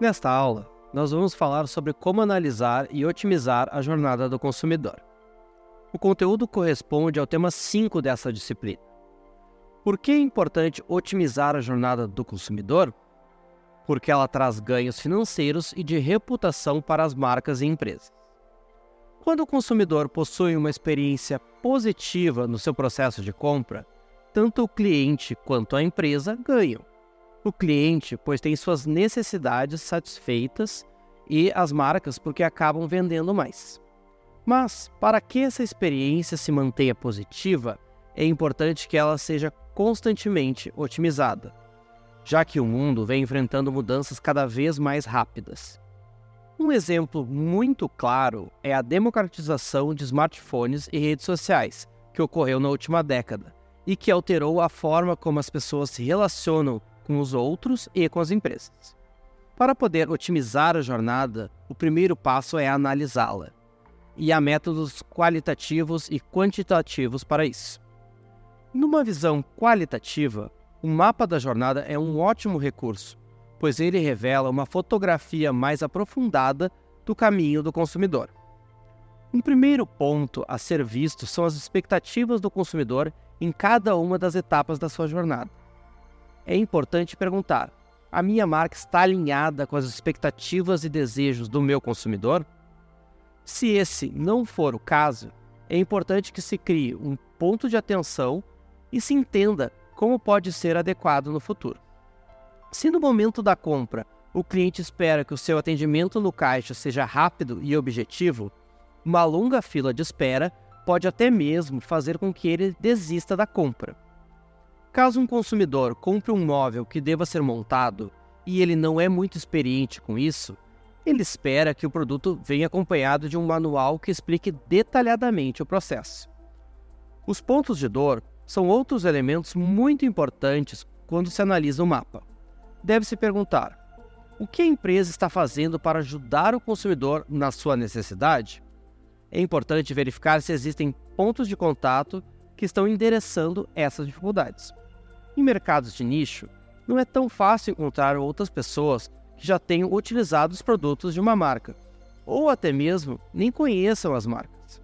Nesta aula, nós vamos falar sobre como analisar e otimizar a jornada do consumidor. O conteúdo corresponde ao tema 5 dessa disciplina. Por que é importante otimizar a jornada do consumidor? Porque ela traz ganhos financeiros e de reputação para as marcas e empresas. Quando o consumidor possui uma experiência positiva no seu processo de compra, tanto o cliente quanto a empresa ganham. O cliente, pois tem suas necessidades satisfeitas, e as marcas, porque acabam vendendo mais. Mas, para que essa experiência se mantenha positiva, é importante que ela seja constantemente otimizada, já que o mundo vem enfrentando mudanças cada vez mais rápidas. Um exemplo muito claro é a democratização de smartphones e redes sociais, que ocorreu na última década e que alterou a forma como as pessoas se relacionam com os outros e com as empresas. Para poder otimizar a jornada, o primeiro passo é analisá-la. E há métodos qualitativos e quantitativos para isso. Numa visão qualitativa, o mapa da jornada é um ótimo recurso, pois ele revela uma fotografia mais aprofundada do caminho do consumidor. Um primeiro ponto a ser visto são as expectativas do consumidor em cada uma das etapas da sua jornada. É importante perguntar: a minha marca está alinhada com as expectativas e desejos do meu consumidor? Se esse não for o caso, é importante que se crie um ponto de atenção e se entenda como pode ser adequado no futuro. Se no momento da compra o cliente espera que o seu atendimento no caixa seja rápido e objetivo, uma longa fila de espera pode até mesmo fazer com que ele desista da compra. Caso um consumidor compre um móvel que deva ser montado e ele não é muito experiente com isso, ele espera que o produto venha acompanhado de um manual que explique detalhadamente o processo. Os pontos de dor são outros elementos muito importantes quando se analisa o mapa deve-se perguntar: o que a empresa está fazendo para ajudar o consumidor na sua necessidade? É importante verificar se existem pontos de contato que estão endereçando essas dificuldades. Em mercados de nicho, não é tão fácil encontrar outras pessoas que já tenham utilizado os produtos de uma marca, ou até mesmo nem conheçam as marcas.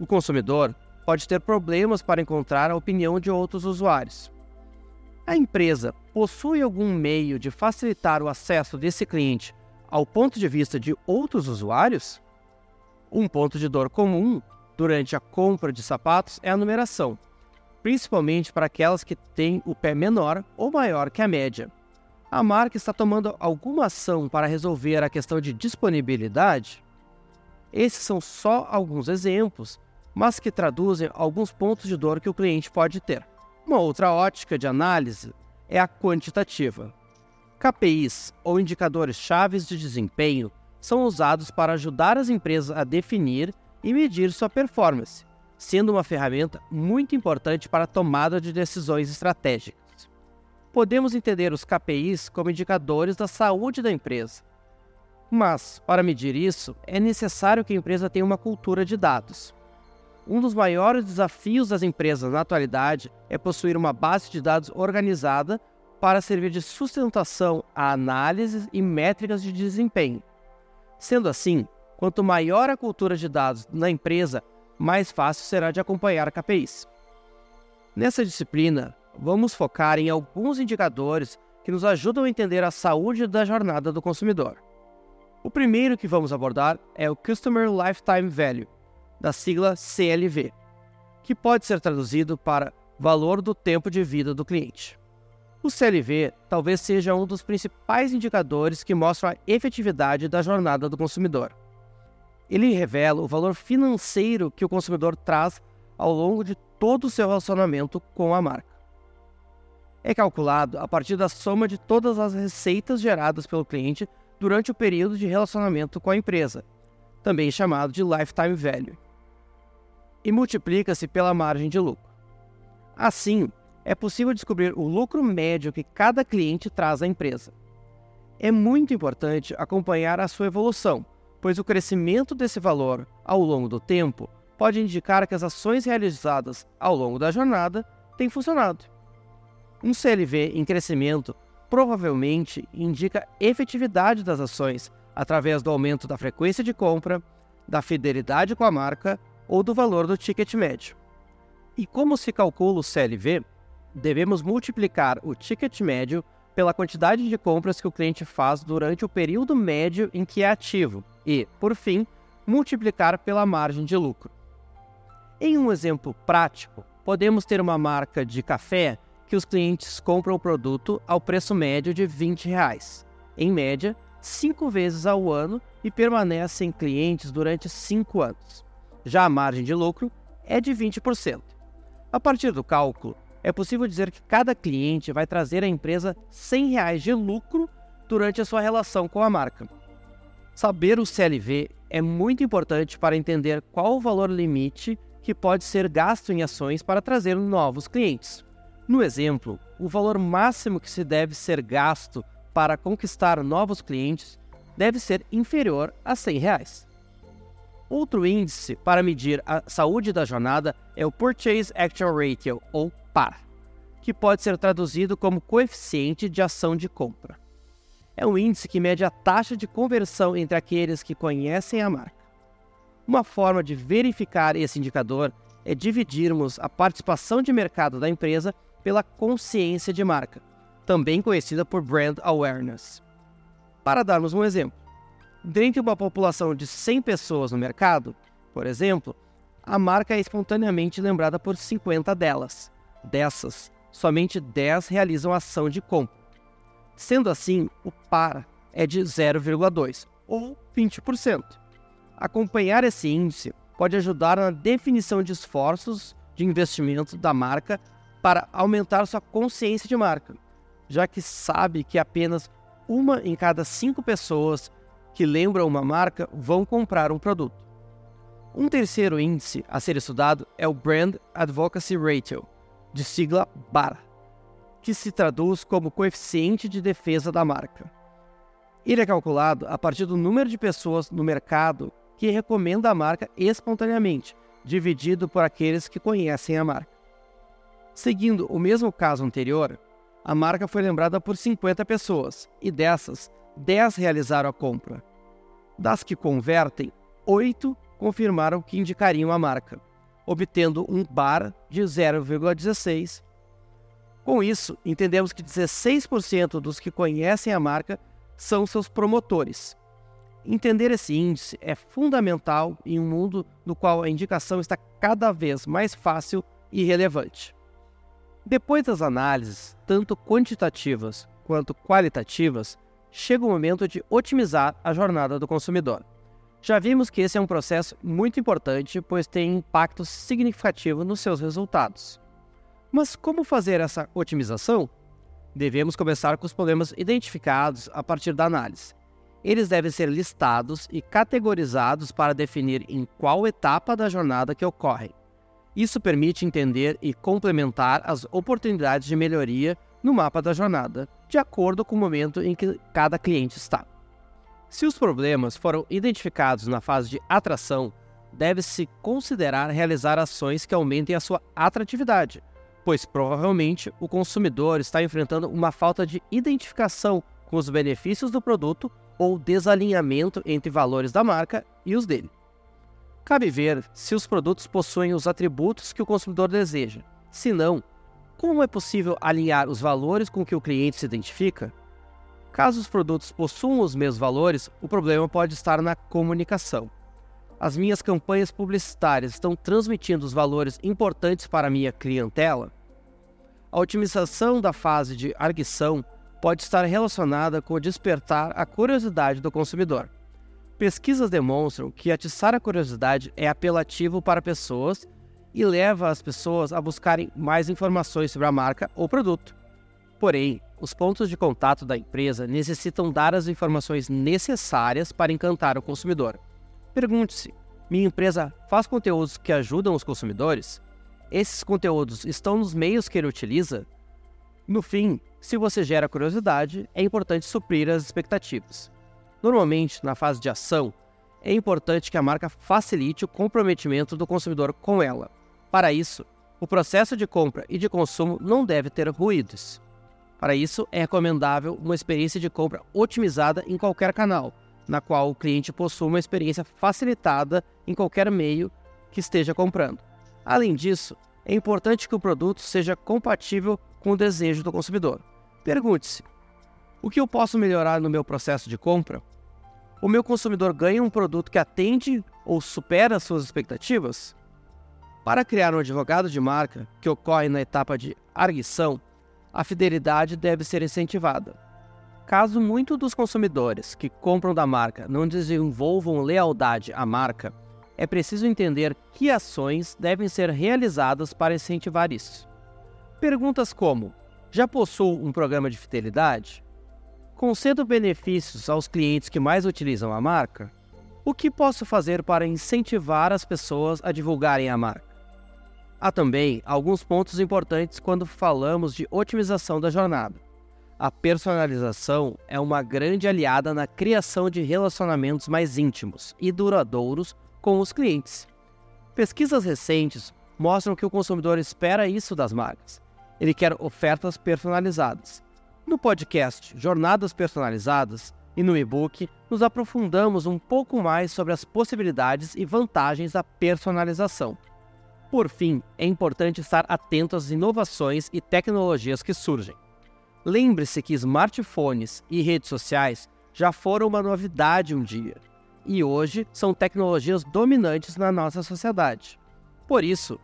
O consumidor pode ter problemas para encontrar a opinião de outros usuários. A empresa possui algum meio de facilitar o acesso desse cliente ao ponto de vista de outros usuários? Um ponto de dor comum durante a compra de sapatos é a numeração, principalmente para aquelas que têm o pé menor ou maior que a média. A marca está tomando alguma ação para resolver a questão de disponibilidade? Esses são só alguns exemplos, mas que traduzem alguns pontos de dor que o cliente pode ter. Uma outra ótica de análise é a quantitativa. KPIs, ou indicadores chaves de desempenho, são usados para ajudar as empresas a definir e medir sua performance, sendo uma ferramenta muito importante para a tomada de decisões estratégicas. Podemos entender os KPIs como indicadores da saúde da empresa. Mas, para medir isso, é necessário que a empresa tenha uma cultura de dados. Um dos maiores desafios das empresas na atualidade é possuir uma base de dados organizada para servir de sustentação a análises e métricas de desempenho. Sendo assim, quanto maior a cultura de dados na empresa, mais fácil será de acompanhar KPIs. Nessa disciplina, vamos focar em alguns indicadores que nos ajudam a entender a saúde da jornada do consumidor. O primeiro que vamos abordar é o Customer Lifetime Value, da sigla CLV, que pode ser traduzido para valor do tempo de vida do cliente. O CLV talvez seja um dos principais indicadores que mostram a efetividade da jornada do consumidor. Ele revela o valor financeiro que o consumidor traz ao longo de todo o seu relacionamento com a marca. É calculado a partir da soma de todas as receitas geradas pelo cliente durante o período de relacionamento com a empresa, também chamado de lifetime value e multiplica-se pela margem de lucro. Assim, é possível descobrir o lucro médio que cada cliente traz à empresa. É muito importante acompanhar a sua evolução, pois o crescimento desse valor ao longo do tempo pode indicar que as ações realizadas ao longo da jornada têm funcionado. Um CLV em crescimento provavelmente indica efetividade das ações através do aumento da frequência de compra, da fidelidade com a marca ou do valor do ticket médio. E como se calcula o CLV? Devemos multiplicar o ticket médio pela quantidade de compras que o cliente faz durante o período médio em que é ativo e, por fim, multiplicar pela margem de lucro. Em um exemplo prático, podemos ter uma marca de café que os clientes compram o produto ao preço médio de 20 reais, em média, cinco vezes ao ano e permanecem clientes durante cinco anos. Já a margem de lucro é de 20%. A partir do cálculo, é possível dizer que cada cliente vai trazer à empresa 100 reais de lucro durante a sua relação com a marca. Saber o CLV é muito importante para entender qual o valor limite que pode ser gasto em ações para trazer novos clientes. No exemplo, o valor máximo que se deve ser gasto para conquistar novos clientes deve ser inferior a 100 reais. Outro índice para medir a saúde da jornada é o Purchase Action Ratio, ou PAR, que pode ser traduzido como coeficiente de ação de compra é um índice que mede a taxa de conversão entre aqueles que conhecem a marca. Uma forma de verificar esse indicador é dividirmos a participação de mercado da empresa pela consciência de marca, também conhecida por brand awareness. Para darmos um exemplo, dentro de uma população de 100 pessoas no mercado, por exemplo, a marca é espontaneamente lembrada por 50 delas. Dessas, somente 10 realizam ação de compra. Sendo assim, o par é de 0,2 ou 20%. Acompanhar esse índice pode ajudar na definição de esforços de investimento da marca para aumentar sua consciência de marca, já que sabe que apenas uma em cada cinco pessoas que lembram uma marca vão comprar um produto. Um terceiro índice a ser estudado é o Brand Advocacy Ratio, de sigla BAR que se traduz como coeficiente de defesa da marca. Ele é calculado a partir do número de pessoas no mercado que recomenda a marca espontaneamente, dividido por aqueles que conhecem a marca. Seguindo o mesmo caso anterior, a marca foi lembrada por 50 pessoas e dessas, 10 realizaram a compra. Das que convertem, 8 confirmaram que indicariam a marca, obtendo um bar de 0,16 com isso, entendemos que 16% dos que conhecem a marca são seus promotores. Entender esse índice é fundamental em um mundo no qual a indicação está cada vez mais fácil e relevante. Depois das análises, tanto quantitativas quanto qualitativas, chega o momento de otimizar a jornada do consumidor. Já vimos que esse é um processo muito importante, pois tem impacto significativo nos seus resultados. Mas como fazer essa otimização? Devemos começar com os problemas identificados a partir da análise. Eles devem ser listados e categorizados para definir em qual etapa da jornada que ocorrem. Isso permite entender e complementar as oportunidades de melhoria no mapa da jornada, de acordo com o momento em que cada cliente está. Se os problemas foram identificados na fase de atração, deve-se considerar realizar ações que aumentem a sua atratividade, pois provavelmente o consumidor está enfrentando uma falta de identificação com os benefícios do produto ou desalinhamento entre valores da marca e os dele. Cabe ver se os produtos possuem os atributos que o consumidor deseja. Se não, como é possível alinhar os valores com que o cliente se identifica? Caso os produtos possuam os mesmos valores, o problema pode estar na comunicação. As minhas campanhas publicitárias estão transmitindo os valores importantes para a minha clientela? A otimização da fase de arguição pode estar relacionada com despertar a curiosidade do consumidor. Pesquisas demonstram que atiçar a curiosidade é apelativo para pessoas e leva as pessoas a buscarem mais informações sobre a marca ou produto. Porém, os pontos de contato da empresa necessitam dar as informações necessárias para encantar o consumidor. Pergunte-se: minha empresa faz conteúdos que ajudam os consumidores? Esses conteúdos estão nos meios que ele utiliza, no fim, se você gera curiosidade, é importante suprir as expectativas. Normalmente, na fase de ação, é importante que a marca facilite o comprometimento do consumidor com ela. Para isso, o processo de compra e de consumo não deve ter ruídos. Para isso, é recomendável uma experiência de compra otimizada em qualquer canal, na qual o cliente possua uma experiência facilitada em qualquer meio que esteja comprando. Além disso, é importante que o produto seja compatível com o desejo do consumidor. Pergunte-se: o que eu posso melhorar no meu processo de compra? O meu consumidor ganha um produto que atende ou supera suas expectativas? Para criar um advogado de marca, que ocorre na etapa de arguição, a fidelidade deve ser incentivada. Caso muitos dos consumidores que compram da marca não desenvolvam lealdade à marca, é preciso entender que ações devem ser realizadas para incentivar isso. Perguntas como: já possuo um programa de fidelidade? Concedo benefícios aos clientes que mais utilizam a marca? O que posso fazer para incentivar as pessoas a divulgarem a marca? Há também alguns pontos importantes quando falamos de otimização da jornada. A personalização é uma grande aliada na criação de relacionamentos mais íntimos e duradouros com os clientes. Pesquisas recentes mostram que o consumidor espera isso das marcas. Ele quer ofertas personalizadas. No podcast Jornadas Personalizadas e no e-book, nos aprofundamos um pouco mais sobre as possibilidades e vantagens da personalização. Por fim, é importante estar atento às inovações e tecnologias que surgem. Lembre-se que smartphones e redes sociais já foram uma novidade um dia e hoje são tecnologias dominantes na nossa sociedade. Por isso,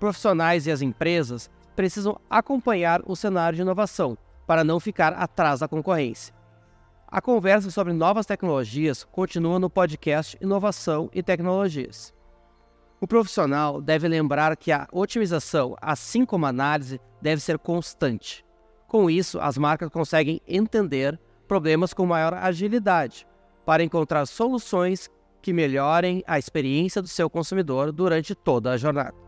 profissionais e as empresas precisam acompanhar o cenário de inovação para não ficar atrás da concorrência. A conversa sobre novas tecnologias continua no podcast Inovação e Tecnologias. O profissional deve lembrar que a otimização, assim como a análise, deve ser constante. Com isso, as marcas conseguem entender problemas com maior agilidade para encontrar soluções que melhorem a experiência do seu consumidor durante toda a jornada.